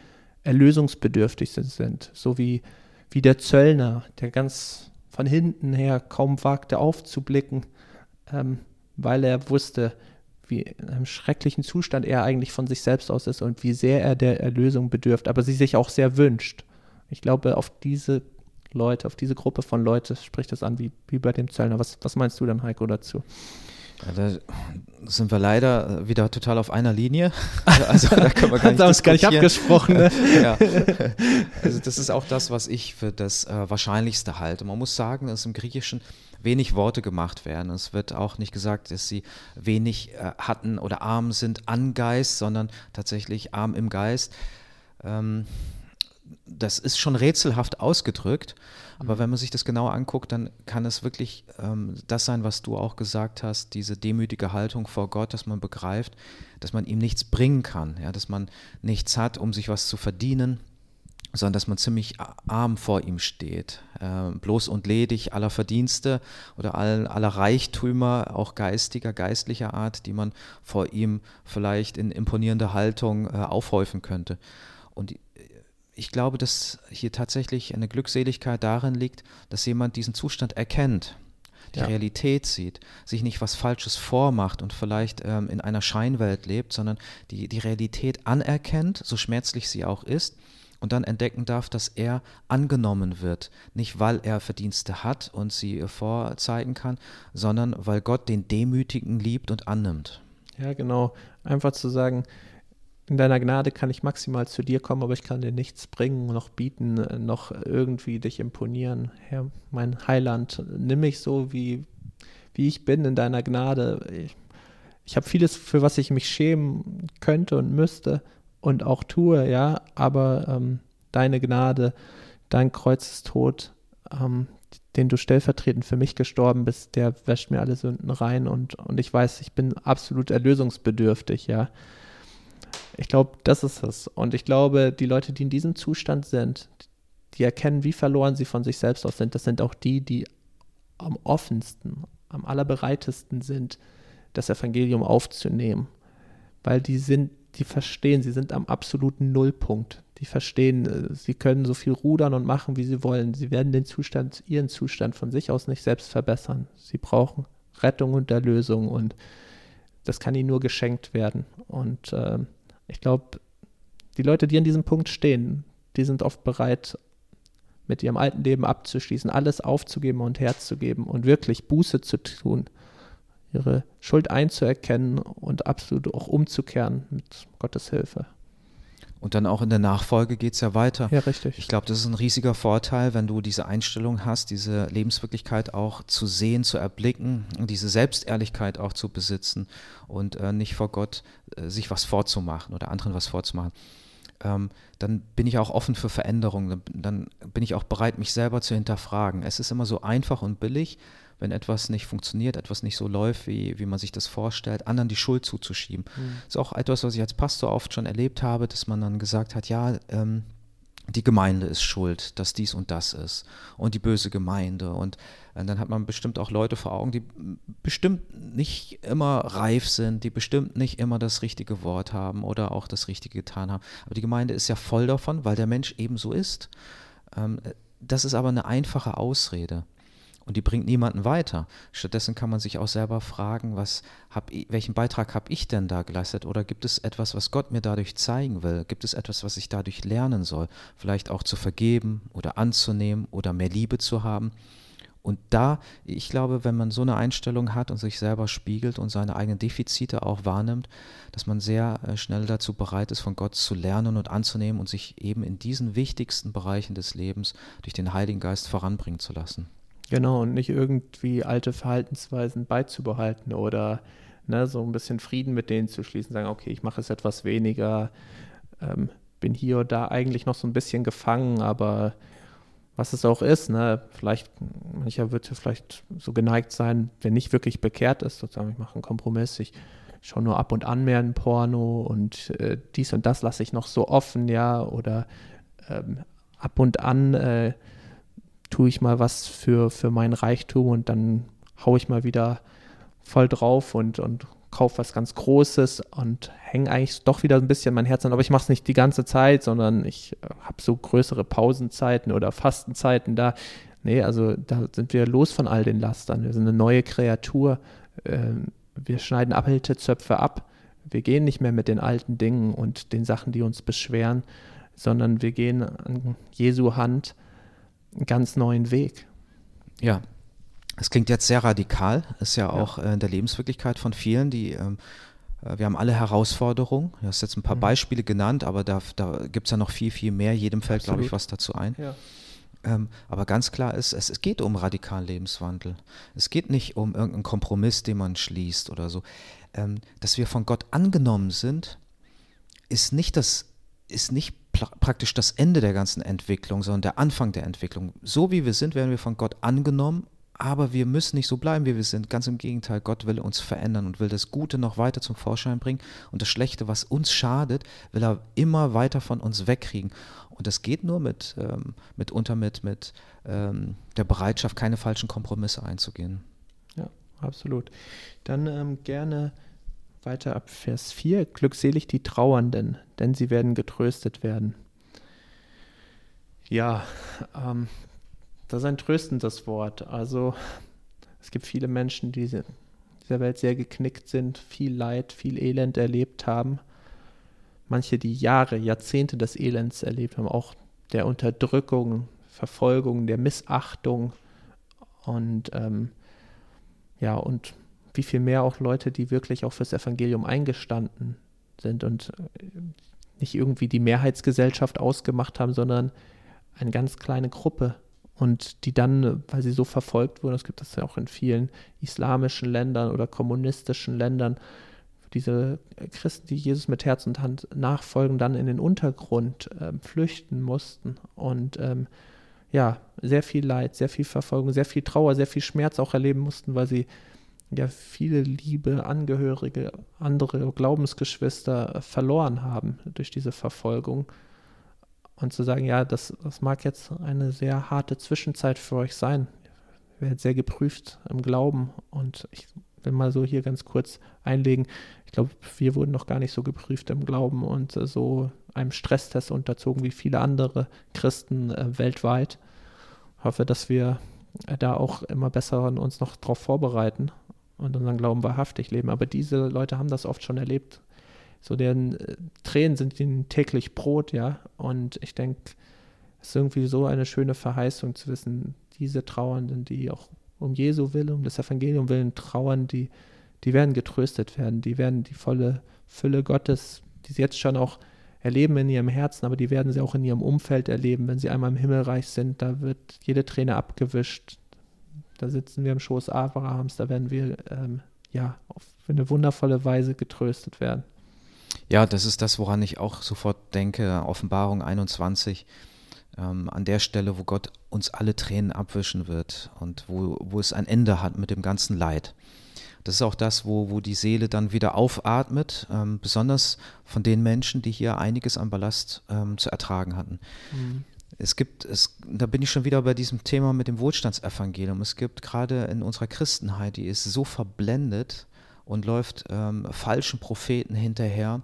erlösungsbedürftig sie sind. So wie, wie der Zöllner, der ganz von hinten her kaum wagte aufzublicken, ähm, weil er wusste, wie in einem schrecklichen Zustand er eigentlich von sich selbst aus ist und wie sehr er der Erlösung bedürft, aber sie sich auch sehr wünscht. Ich glaube, auf diese Leute, auf diese Gruppe von Leuten spricht das an, wie, wie bei dem Zöllner. Was, was meinst du dann, Heiko, dazu? Ja, da sind wir leider wieder total auf einer Linie. Also da können wir gar nicht, uns gar nicht abgesprochen. Ne? ja. Also das ist auch das, was ich für das äh, Wahrscheinlichste halte. Man muss sagen, dass im Griechischen wenig Worte gemacht werden. Es wird auch nicht gesagt, dass sie wenig äh, hatten oder arm sind an Geist, sondern tatsächlich arm im Geist. Ähm, das ist schon rätselhaft ausgedrückt, aber mhm. wenn man sich das genauer anguckt, dann kann es wirklich ähm, das sein, was du auch gesagt hast, diese demütige Haltung vor Gott, dass man begreift, dass man ihm nichts bringen kann, ja, dass man nichts hat, um sich was zu verdienen, sondern dass man ziemlich arm vor ihm steht, äh, bloß und ledig aller Verdienste oder all, aller Reichtümer, auch geistiger, geistlicher Art, die man vor ihm vielleicht in imponierender Haltung äh, aufhäufen könnte. Und ich glaube, dass hier tatsächlich eine Glückseligkeit darin liegt, dass jemand diesen Zustand erkennt, die ja. Realität sieht, sich nicht was Falsches vormacht und vielleicht ähm, in einer Scheinwelt lebt, sondern die, die Realität anerkennt, so schmerzlich sie auch ist, und dann entdecken darf, dass er angenommen wird, nicht weil er Verdienste hat und sie vorzeigen kann, sondern weil Gott den Demütigen liebt und annimmt. Ja, genau. Einfach zu sagen, in deiner Gnade kann ich maximal zu dir kommen, aber ich kann dir nichts bringen, noch bieten, noch irgendwie dich imponieren. Herr, mein Heiland, nimm mich so, wie, wie ich bin in deiner Gnade. Ich, ich habe vieles, für was ich mich schämen könnte und müsste und auch tue, ja, aber ähm, deine Gnade, dein Kreuz ist tot, ähm, den du stellvertretend für mich gestorben bist, der wäscht mir alle Sünden rein und, und ich weiß, ich bin absolut erlösungsbedürftig, ja. Ich glaube, das ist es. Und ich glaube, die Leute, die in diesem Zustand sind, die erkennen, wie verloren sie von sich selbst aus sind, das sind auch die, die am offensten, am allerbereitesten sind, das Evangelium aufzunehmen. Weil die sind, die verstehen, sie sind am absoluten Nullpunkt. Die verstehen, äh, sie können so viel rudern und machen, wie sie wollen. Sie werden den Zustand, ihren Zustand von sich aus nicht selbst verbessern. Sie brauchen Rettung und Erlösung und das kann ihnen nur geschenkt werden. Und äh, ich glaube, die Leute, die an diesem Punkt stehen, die sind oft bereit, mit ihrem alten Leben abzuschließen, alles aufzugeben und herzugeben und wirklich Buße zu tun, ihre Schuld einzuerkennen und absolut auch umzukehren mit Gottes Hilfe. Und dann auch in der Nachfolge geht es ja weiter. Ja, richtig. Ich glaube, das ist ein riesiger Vorteil, wenn du diese Einstellung hast, diese Lebenswirklichkeit auch zu sehen, zu erblicken und diese Selbstehrlichkeit auch zu besitzen und äh, nicht vor Gott äh, sich was vorzumachen oder anderen was vorzumachen. Ähm, dann bin ich auch offen für Veränderungen. Dann, bin ich auch bereit, mich selber zu hinterfragen. Es ist immer so einfach und billig, wenn etwas nicht funktioniert, etwas nicht so läuft, wie, wie man sich das vorstellt, anderen die Schuld zuzuschieben. Mhm. Das ist auch etwas, was ich als Pastor oft schon erlebt habe, dass man dann gesagt hat, ja, ähm, die Gemeinde ist schuld, dass dies und das ist und die böse Gemeinde. Und, und, dann hat man bestimmt auch Leute vor Augen, die bestimmt nicht immer reif sind, die bestimmt nicht immer das richtige Wort haben oder auch das Richtige getan haben. Aber die Gemeinde ist ja voll davon, weil der Mensch eben so ist. Ähm, das ist aber eine einfache Ausrede. Und die bringt niemanden weiter. Stattdessen kann man sich auch selber fragen, was hab welchen Beitrag habe ich denn da geleistet? Oder gibt es etwas, was Gott mir dadurch zeigen will? Gibt es etwas, was ich dadurch lernen soll? Vielleicht auch zu vergeben oder anzunehmen oder mehr Liebe zu haben. Und da, ich glaube, wenn man so eine Einstellung hat und sich selber spiegelt und seine eigenen Defizite auch wahrnimmt, dass man sehr äh, schnell dazu bereit ist, von Gott zu lernen und anzunehmen und sich eben in diesen wichtigsten Bereichen des Lebens durch den Heiligen Geist voranbringen zu lassen. Genau, und nicht irgendwie alte Verhaltensweisen beizubehalten oder ne, so ein bisschen Frieden mit denen zu schließen, sagen, okay, ich mache es etwas weniger, ähm, bin hier oder da eigentlich noch so ein bisschen gefangen, aber was es auch ist, ne, vielleicht, mancher wird vielleicht so geneigt sein, der nicht wirklich bekehrt ist, sozusagen, ich mache einen Kompromiss, ich schaue nur ab und an mehr ein Porno und äh, dies und das lasse ich noch so offen, ja, oder ähm, ab und an äh, tue ich mal was für, für meinen Reichtum und dann haue ich mal wieder voll drauf und, und kaufe was ganz Großes und hänge eigentlich doch wieder ein bisschen mein Herz an. Aber ich mache es nicht die ganze Zeit, sondern ich äh, habe so größere Pausenzeiten oder Fastenzeiten da. Nee, also da sind wir los von all den Lastern. Wir sind eine neue Kreatur. Ähm, wir schneiden Abhältezöpfe ab. Wir gehen nicht mehr mit den alten Dingen und den Sachen, die uns beschweren, sondern wir gehen an Jesu Hand einen ganz neuen Weg. Ja, es klingt jetzt sehr radikal, ist ja auch ja. Äh, in der Lebenswirklichkeit von vielen, die ähm, äh, wir haben alle Herausforderungen. Du hast jetzt ein paar mhm. Beispiele genannt, aber da, da gibt es ja noch viel, viel mehr. Jedem fällt, glaube ich, was dazu ein. Ja. Ähm, aber ganz klar ist, es, es geht um radikalen Lebenswandel. Es geht nicht um irgendeinen Kompromiss, den man schließt oder so. Ähm, dass wir von Gott angenommen sind, ist nicht das, ist nicht praktisch das Ende der ganzen Entwicklung, sondern der Anfang der Entwicklung. So wie wir sind, werden wir von Gott angenommen, aber wir müssen nicht so bleiben, wie wir sind. Ganz im Gegenteil, Gott will uns verändern und will das Gute noch weiter zum Vorschein bringen und das Schlechte, was uns schadet, will er immer weiter von uns wegkriegen. Und das geht nur mit, ähm, mitunter mit, mit ähm, der Bereitschaft, keine falschen Kompromisse einzugehen. Ja, absolut. Dann ähm, gerne weiter ab Vers 4. Glückselig die Trauernden, denn sie werden getröstet werden. Ja, ähm, das ist ein tröstendes Wort. Also es gibt viele Menschen, die in dieser Welt sehr geknickt sind, viel Leid, viel Elend erlebt haben. Manche, die Jahre, Jahrzehnte des Elends erlebt haben, auch der Unterdrückung, Verfolgung, der Missachtung und ähm, ja, und wie viel mehr auch Leute, die wirklich auch fürs Evangelium eingestanden sind und äh, nicht irgendwie die Mehrheitsgesellschaft ausgemacht haben, sondern eine ganz kleine Gruppe und die dann, weil sie so verfolgt wurden, das gibt es ja auch in vielen islamischen Ländern oder kommunistischen Ländern, diese Christen, die Jesus mit Herz und Hand nachfolgen, dann in den Untergrund äh, flüchten mussten und ähm, ja, sehr viel Leid, sehr viel Verfolgung, sehr viel Trauer, sehr viel Schmerz auch erleben mussten, weil sie ja viele liebe Angehörige, andere Glaubensgeschwister verloren haben durch diese Verfolgung. Und zu sagen, ja, das, das mag jetzt eine sehr harte Zwischenzeit für euch sein. Ihr werdet sehr geprüft im Glauben. Und ich will mal so hier ganz kurz einlegen. Ich glaube, wir wurden noch gar nicht so geprüft im Glauben und so einem Stresstest unterzogen wie viele andere Christen äh, weltweit. Ich hoffe, dass wir da auch immer besser uns noch darauf vorbereiten und unseren Glauben wahrhaftig leben. Aber diese Leute haben das oft schon erlebt. So deren äh, Tränen sind ihnen täglich Brot, ja. Und ich denke, es ist irgendwie so eine schöne Verheißung zu wissen, diese Trauernden, die auch um Jesu willen, um das Evangelium willen trauern, die, die werden getröstet werden, die werden die volle Fülle Gottes, die sie jetzt schon auch erleben in ihrem Herzen, aber die werden sie auch in ihrem Umfeld erleben, wenn sie einmal im Himmelreich sind. Da wird jede Träne abgewischt. Da sitzen wir im Schoß Abrahams, da werden wir ähm, ja auf eine wundervolle Weise getröstet werden. Ja, das ist das, woran ich auch sofort denke, Offenbarung 21, ähm, an der Stelle, wo Gott uns alle Tränen abwischen wird und wo, wo es ein Ende hat mit dem ganzen Leid. Das ist auch das, wo, wo die Seele dann wieder aufatmet, ähm, besonders von den Menschen, die hier einiges an Ballast ähm, zu ertragen hatten. Mhm. Es gibt, es, da bin ich schon wieder bei diesem Thema mit dem Wohlstandsevangelium. Es gibt gerade in unserer Christenheit, die ist so verblendet und läuft ähm, falschen Propheten hinterher,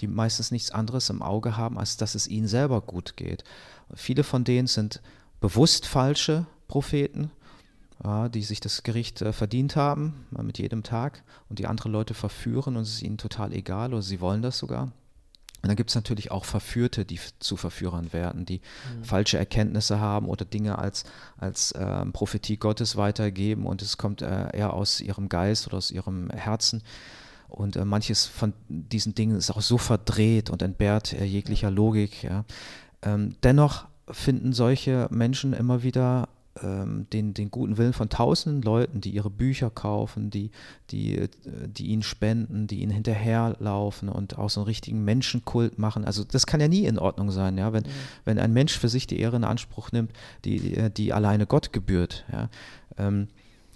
die meistens nichts anderes im Auge haben, als dass es ihnen selber gut geht. Viele von denen sind bewusst falsche Propheten, ja, die sich das Gericht äh, verdient haben äh, mit jedem Tag und die andere Leute verführen und es ist ihnen total egal oder sie wollen das sogar. Und dann gibt es natürlich auch Verführte, die zu Verführern werden, die mhm. falsche Erkenntnisse haben oder Dinge als, als äh, Prophetie Gottes weitergeben und es kommt äh, eher aus ihrem Geist oder aus ihrem Herzen. Und äh, manches von diesen Dingen ist auch so verdreht und entbehrt äh, jeglicher Logik. Ja. Ähm, dennoch finden solche Menschen immer wieder den, den guten Willen von tausenden Leuten, die ihre Bücher kaufen, die, die, äh, die ihnen spenden, die ihnen hinterherlaufen und auch so einen richtigen Menschenkult machen. Also das kann ja nie in Ordnung sein, ja, wenn, mhm. wenn ein Mensch für sich die Ehre in Anspruch nimmt, die, die alleine Gott gebührt. Ja. Ähm,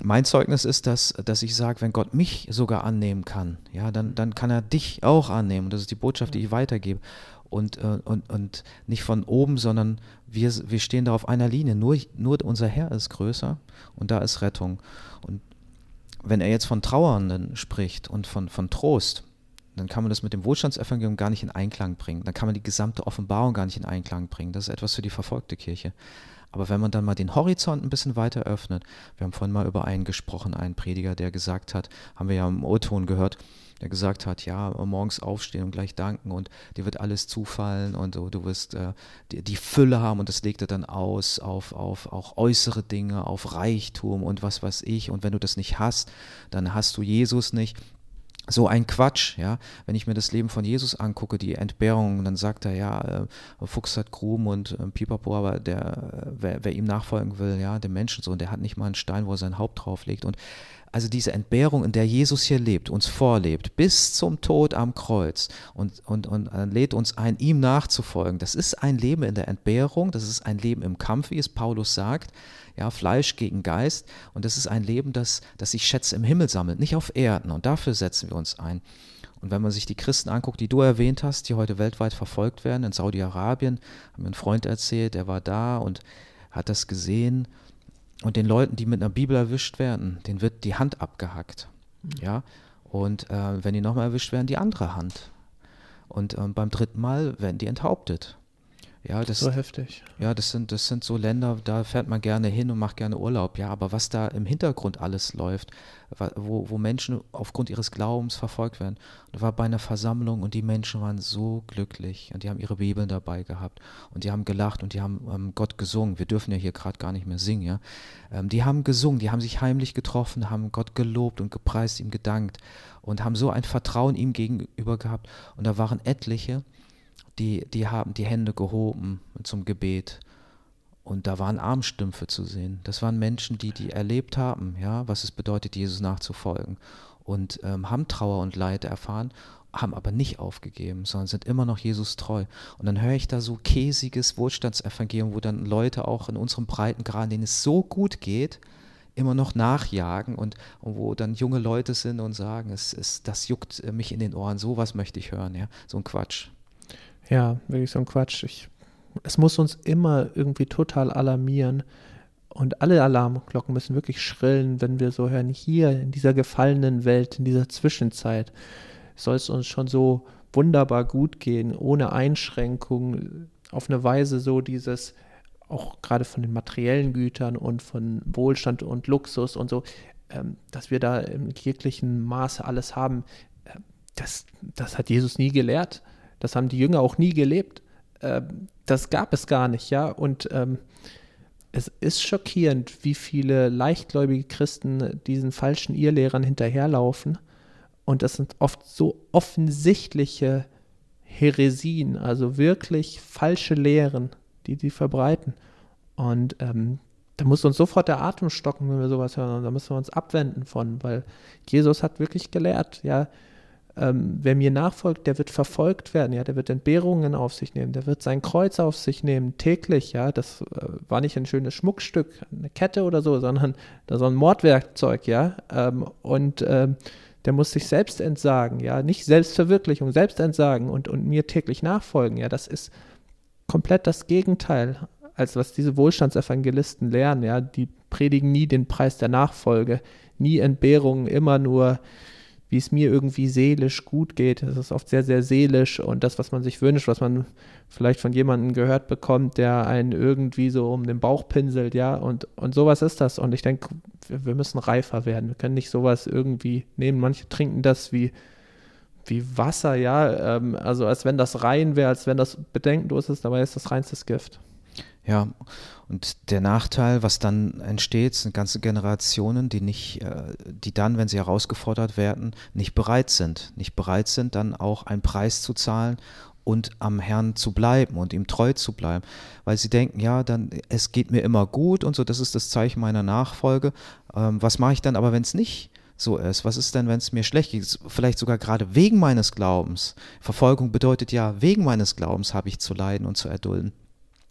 mein Zeugnis ist, dass, dass ich sage, wenn Gott mich sogar annehmen kann, ja, dann, dann kann er dich auch annehmen. Das ist die Botschaft, die ich weitergebe und, äh, und, und nicht von oben, sondern wir, wir stehen da auf einer Linie. Nur, nur unser Herr ist größer und da ist Rettung. Und wenn er jetzt von Trauernden spricht und von, von Trost, dann kann man das mit dem Wohlstandsevangelium gar nicht in Einklang bringen. Dann kann man die gesamte Offenbarung gar nicht in Einklang bringen. Das ist etwas für die verfolgte Kirche. Aber wenn man dann mal den Horizont ein bisschen weiter öffnet, wir haben vorhin mal über einen gesprochen, einen Prediger, der gesagt hat, haben wir ja im O-Ton gehört, der gesagt hat, ja, morgens aufstehen und gleich danken und dir wird alles zufallen und so, du wirst äh, die, die, Fülle haben und das legt er dann aus auf, auf auch äußere Dinge, auf Reichtum und was weiß ich. Und wenn du das nicht hast, dann hast du Jesus nicht so ein Quatsch, ja. Wenn ich mir das Leben von Jesus angucke, die Entbehrung, dann sagt er, ja, äh, Fuchs hat Gruben und äh, Pipapo, aber der, äh, wer, wer, ihm nachfolgen will, ja, dem Menschensohn, der hat nicht mal einen Stein, wo er sein Haupt drauflegt. Und also diese Entbehrung, in der Jesus hier lebt, uns vorlebt, bis zum Tod am Kreuz und, und, und lädt uns ein, ihm nachzufolgen. Das ist ein Leben in der Entbehrung, das ist ein Leben im Kampf, wie es Paulus sagt, ja, Fleisch gegen Geist. Und das ist ein Leben, das, das sich Schätze im Himmel sammelt, nicht auf Erden. Und dafür setzen wir uns ein. Und wenn man sich die Christen anguckt, die du erwähnt hast, die heute weltweit verfolgt werden, in Saudi-Arabien, haben mir ein Freund erzählt, der war da und hat das gesehen und den Leuten, die mit einer Bibel erwischt werden, denen wird die Hand abgehackt. Mhm. Ja. Und äh, wenn die nochmal erwischt werden, die andere Hand. Und äh, beim dritten Mal werden die enthauptet. Ja, das, so heftig. Ja, das sind, das sind so Länder, da fährt man gerne hin und macht gerne Urlaub. Ja, aber was da im Hintergrund alles läuft, wo, wo Menschen aufgrund ihres Glaubens verfolgt werden. Da war bei einer Versammlung und die Menschen waren so glücklich und die haben ihre Bibeln dabei gehabt und die haben gelacht und die haben ähm, Gott gesungen. Wir dürfen ja hier gerade gar nicht mehr singen, ja. Ähm, die haben gesungen, die haben sich heimlich getroffen, haben Gott gelobt und gepreist, ihm gedankt und haben so ein Vertrauen ihm gegenüber gehabt. Und da waren etliche, die, die haben die Hände gehoben zum Gebet. Und da waren Armstümpfe zu sehen. Das waren Menschen, die, die erlebt haben, ja, was es bedeutet, Jesus nachzufolgen. Und ähm, haben Trauer und Leid erfahren, haben aber nicht aufgegeben, sondern sind immer noch Jesus treu. Und dann höre ich da so käsiges Wohlstandsevangelium, wo dann Leute auch in unserem Breitengrad, denen es so gut geht, immer noch nachjagen und, und, wo dann junge Leute sind und sagen, es, es, das juckt mich in den Ohren, sowas möchte ich hören, ja, so ein Quatsch. Ja, wirklich so ein Quatsch. Ich, es muss uns immer irgendwie total alarmieren. Und alle Alarmglocken müssen wirklich schrillen, wenn wir so hören, hier in dieser gefallenen Welt, in dieser Zwischenzeit, soll es uns schon so wunderbar gut gehen, ohne Einschränkungen, auf eine Weise so dieses, auch gerade von den materiellen Gütern und von Wohlstand und Luxus und so, ähm, dass wir da im jeglichen Maße alles haben, äh, das, das hat Jesus nie gelehrt. Das haben die Jünger auch nie gelebt. Ähm, das gab es gar nicht, ja. Und ähm, es ist schockierend, wie viele leichtgläubige Christen diesen falschen Irrlehrern hinterherlaufen. Und das sind oft so offensichtliche Heresien, also wirklich falsche Lehren, die die verbreiten. Und ähm, da muss uns sofort der Atem stocken, wenn wir sowas hören. Und da müssen wir uns abwenden von, weil Jesus hat wirklich gelehrt, ja, ähm, wer mir nachfolgt, der wird verfolgt werden, ja, der wird Entbehrungen auf sich nehmen, der wird sein Kreuz auf sich nehmen, täglich, ja, das äh, war nicht ein schönes Schmuckstück, eine Kette oder so, sondern da so ein Mordwerkzeug, ja, ähm, und ähm, der muss sich selbst entsagen, ja, nicht Selbstverwirklichung, Selbstentsagen und, und mir täglich nachfolgen, ja, das ist komplett das Gegenteil, als was diese Wohlstandsevangelisten lernen, ja, die predigen nie den Preis der Nachfolge, nie Entbehrungen, immer nur wie es mir irgendwie seelisch gut geht. Es ist oft sehr, sehr seelisch und das, was man sich wünscht, was man vielleicht von jemandem gehört bekommt, der einen irgendwie so um den Bauch pinselt, ja, und, und sowas ist das. Und ich denke, wir, müssen reifer werden. Wir können nicht sowas irgendwie nehmen. Manche trinken das wie, wie Wasser, ja, ähm, also als wenn das rein wäre, als wenn das bedenkenlos ist, dabei ist das reinstes Gift. Ja, und der Nachteil, was dann entsteht, sind ganze Generationen, die nicht, äh, die dann, wenn sie herausgefordert werden, nicht bereit sind, nicht bereit sind, dann auch einen Preis zu zahlen und am Herrn zu bleiben und ihm treu zu bleiben, weil sie denken, ja, dann es geht mir immer gut und so, das ist das Zeichen meiner Nachfolge. Ähm, was mache ich dann aber, wenn es nicht so ist? Was ist denn, wenn es mir schlecht geht? Vielleicht sogar gerade wegen meines Glaubens. Verfolgung bedeutet ja, wegen meines Glaubens habe ich zu leiden und zu erdulden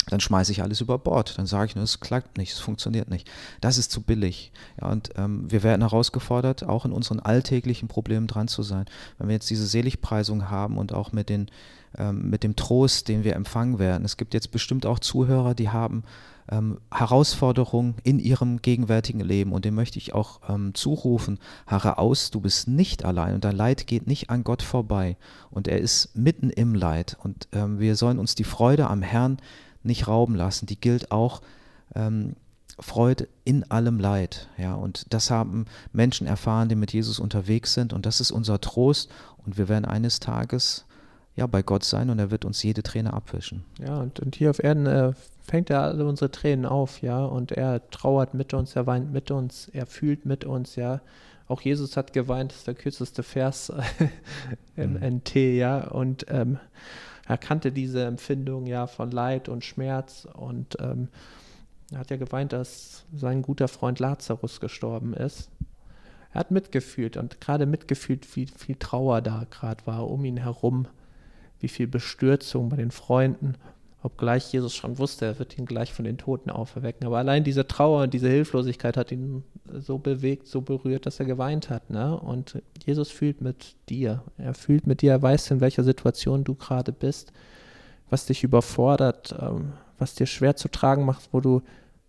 dann schmeiße ich alles über Bord. Dann sage ich nur, es klappt nicht, es funktioniert nicht. Das ist zu billig. Ja, und ähm, wir werden herausgefordert, auch in unseren alltäglichen Problemen dran zu sein. Wenn wir jetzt diese Seligpreisung haben und auch mit, den, ähm, mit dem Trost, den wir empfangen werden. Es gibt jetzt bestimmt auch Zuhörer, die haben ähm, Herausforderungen in ihrem gegenwärtigen Leben und dem möchte ich auch ähm, zurufen, harre aus, du bist nicht allein und dein Leid geht nicht an Gott vorbei und er ist mitten im Leid und ähm, wir sollen uns die Freude am Herrn nicht rauben lassen. Die gilt auch ähm, Freude in allem Leid. Ja, und das haben Menschen erfahren, die mit Jesus unterwegs sind. Und das ist unser Trost. Und wir werden eines Tages ja, bei Gott sein und er wird uns jede Träne abwischen. Ja, und, und hier auf Erden äh, fängt er alle unsere Tränen auf, ja, und er trauert mit uns, er weint mit uns, er fühlt mit uns, ja. Auch Jesus hat geweint, das ist der kürzeste Vers im mhm. NT, ja, und ähm, er kannte diese Empfindung ja von Leid und Schmerz und ähm, er hat ja geweint, dass sein guter Freund Lazarus gestorben ist. Er hat mitgefühlt und gerade mitgefühlt, wie viel Trauer da gerade war um ihn herum, wie viel Bestürzung bei den Freunden obgleich Jesus schon wusste, er wird ihn gleich von den Toten auferwecken. Aber allein diese Trauer und diese Hilflosigkeit hat ihn so bewegt, so berührt, dass er geweint hat. Ne? Und Jesus fühlt mit dir. Er fühlt mit dir, er weiß, in welcher Situation du gerade bist, was dich überfordert, ähm, was dir schwer zu tragen macht, wo du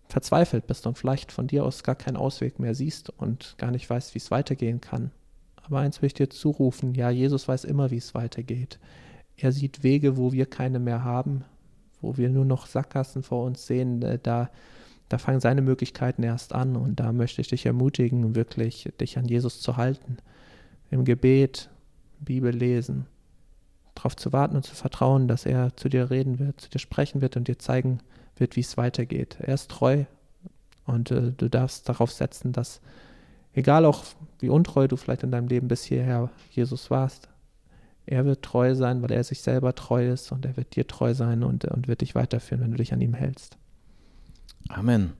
verzweifelt bist und vielleicht von dir aus gar keinen Ausweg mehr siehst und gar nicht weißt, wie es weitergehen kann. Aber eins will ich dir zurufen, ja, Jesus weiß immer, wie es weitergeht. Er sieht Wege, wo wir keine mehr haben wo wir nur noch Sackgassen vor uns sehen, äh, da, da fangen seine Möglichkeiten erst an. Und da möchte ich dich ermutigen, wirklich dich an Jesus zu halten. Im Gebet, Bibel lesen, darauf zu warten und zu vertrauen, dass er zu dir reden wird, zu dir sprechen wird und dir zeigen wird, wie es weitergeht. Er ist treu und äh, du darfst darauf setzen, dass, egal auch wie untreu du vielleicht in deinem Leben bis hierher Jesus warst, er wird treu sein, weil er sich selber treu ist und er wird dir treu sein und, und wird dich weiterführen, wenn du dich an ihm hältst. Amen.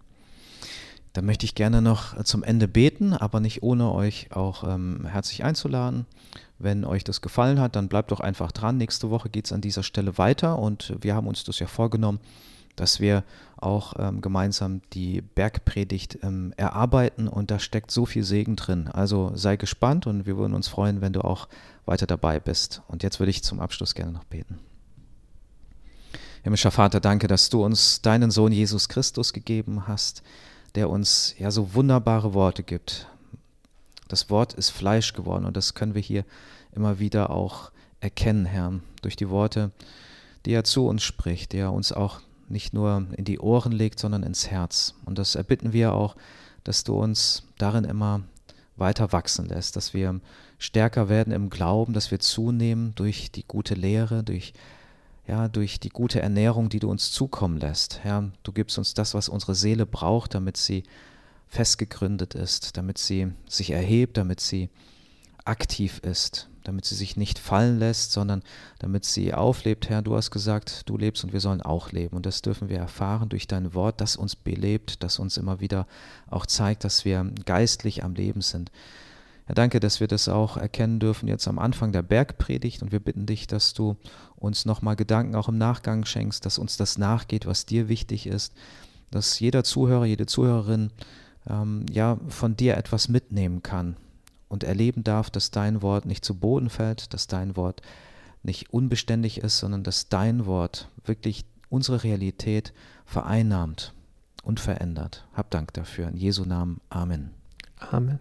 Da möchte ich gerne noch zum Ende beten, aber nicht ohne euch auch ähm, herzlich einzuladen. Wenn euch das gefallen hat, dann bleibt doch einfach dran. Nächste Woche geht es an dieser Stelle weiter und wir haben uns das ja vorgenommen, dass wir auch ähm, gemeinsam die Bergpredigt ähm, erarbeiten und da steckt so viel Segen drin. Also sei gespannt und wir würden uns freuen, wenn du auch weiter dabei bist. Und jetzt würde ich zum Abschluss gerne noch beten. Himmlischer Vater, danke, dass du uns deinen Sohn Jesus Christus gegeben hast, der uns ja so wunderbare Worte gibt. Das Wort ist Fleisch geworden und das können wir hier immer wieder auch erkennen, Herr, durch die Worte, die er zu uns spricht, die er uns auch nicht nur in die Ohren legt, sondern ins Herz. Und das erbitten wir auch, dass du uns darin immer weiter wachsen lässt, dass wir stärker werden im Glauben, dass wir zunehmen durch die gute Lehre, durch, ja, durch die gute Ernährung, die du uns zukommen lässt. Herr, du gibst uns das, was unsere Seele braucht, damit sie festgegründet ist, damit sie sich erhebt, damit sie aktiv ist. Damit sie sich nicht fallen lässt, sondern damit sie auflebt. Herr, du hast gesagt, du lebst und wir sollen auch leben. Und das dürfen wir erfahren durch dein Wort, das uns belebt, das uns immer wieder auch zeigt, dass wir geistlich am Leben sind. Herr, danke, dass wir das auch erkennen dürfen jetzt am Anfang der Bergpredigt und wir bitten dich, dass du uns nochmal Gedanken auch im Nachgang schenkst, dass uns das nachgeht, was dir wichtig ist, dass jeder Zuhörer, jede Zuhörerin ähm, ja von dir etwas mitnehmen kann und erleben darf, dass dein Wort nicht zu Boden fällt, dass dein Wort nicht unbeständig ist, sondern dass dein Wort wirklich unsere Realität vereinnahmt und verändert. Hab Dank dafür. In Jesu Namen. Amen. Amen.